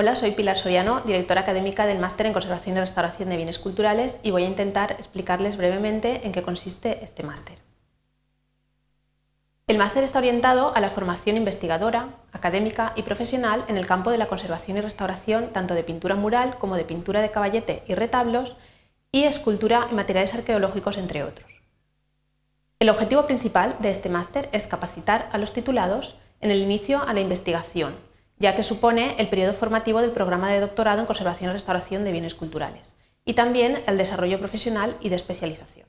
Hola, soy Pilar Soriano, directora académica del Máster en Conservación y Restauración de Bienes Culturales y voy a intentar explicarles brevemente en qué consiste este máster. El máster está orientado a la formación investigadora, académica y profesional en el campo de la conservación y restauración tanto de pintura mural como de pintura de caballete y retablos y escultura y materiales arqueológicos, entre otros. El objetivo principal de este máster es capacitar a los titulados en el inicio a la investigación, ya que supone el periodo formativo del programa de doctorado en conservación y restauración de bienes culturales, y también el desarrollo profesional y de especialización.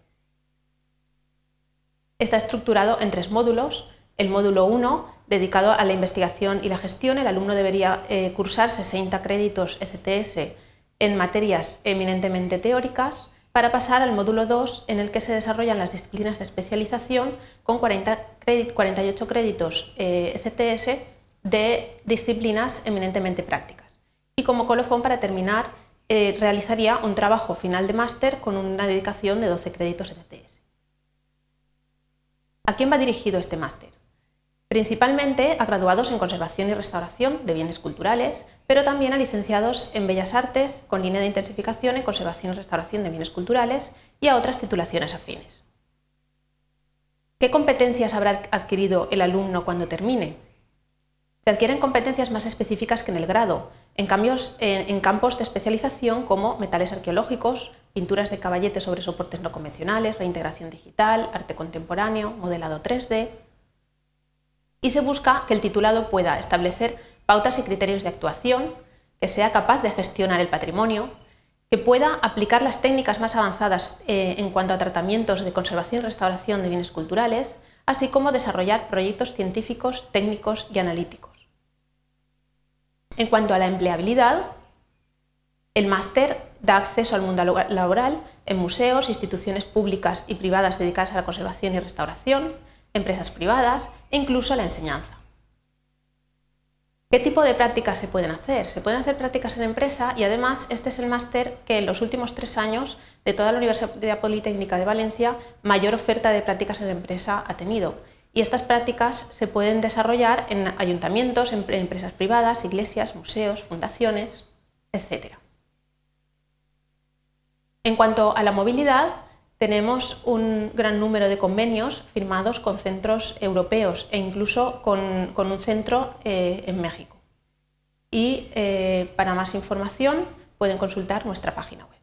Está estructurado en tres módulos. El módulo 1, dedicado a la investigación y la gestión, el alumno debería eh, cursar 60 créditos ECTS en materias eminentemente teóricas, para pasar al módulo 2, en el que se desarrollan las disciplinas de especialización con 48 créditos ECTS eh, e de disciplinas eminentemente prácticas. Y como colofón, para terminar, eh, realizaría un trabajo final de máster con una dedicación de 12 créditos ECTS. ¿A quién va dirigido este máster? Principalmente a graduados en conservación y restauración de bienes culturales, pero también a licenciados en Bellas Artes con línea de intensificación en conservación y restauración de bienes culturales y a otras titulaciones afines. ¿Qué competencias habrá adquirido el alumno cuando termine? Se adquieren competencias más específicas que en el grado, en, cambios, en, campos de especialización como metales arqueológicos, pinturas de caballete sobre soportes no convencionales, reintegración digital, arte contemporáneo, modelado 3D. Y se busca que el titulado pueda establecer pautas y criterios de actuación, que sea capaz de gestionar el patrimonio, que pueda aplicar las técnicas más avanzadas eh, en cuanto a tratamientos de conservación y restauración de bienes culturales, así como desarrollar proyectos científicos, técnicos y analíticos. En cuanto a la empleabilidad, el máster da acceso al mundo laboral en museos, instituciones públicas y privadas dedicadas a la conservación y restauración, empresas privadas e incluso a la enseñanza. ¿Qué tipo de prácticas se pueden hacer? Se pueden hacer prácticas en empresa y además este es el máster que en los últimos tres años de toda la Universidad Politécnica de Valencia mayor oferta de prácticas en empresa ha tenido y estas prácticas se pueden desarrollar en ayuntamientos, en empresas privadas, iglesias, museos, fundaciones, etc. En cuanto a la movilidad, tenemos un gran número de convenios firmados con centros europeos e incluso con, un centro eh, en México. Y eh, para más información pueden consultar nuestra página web.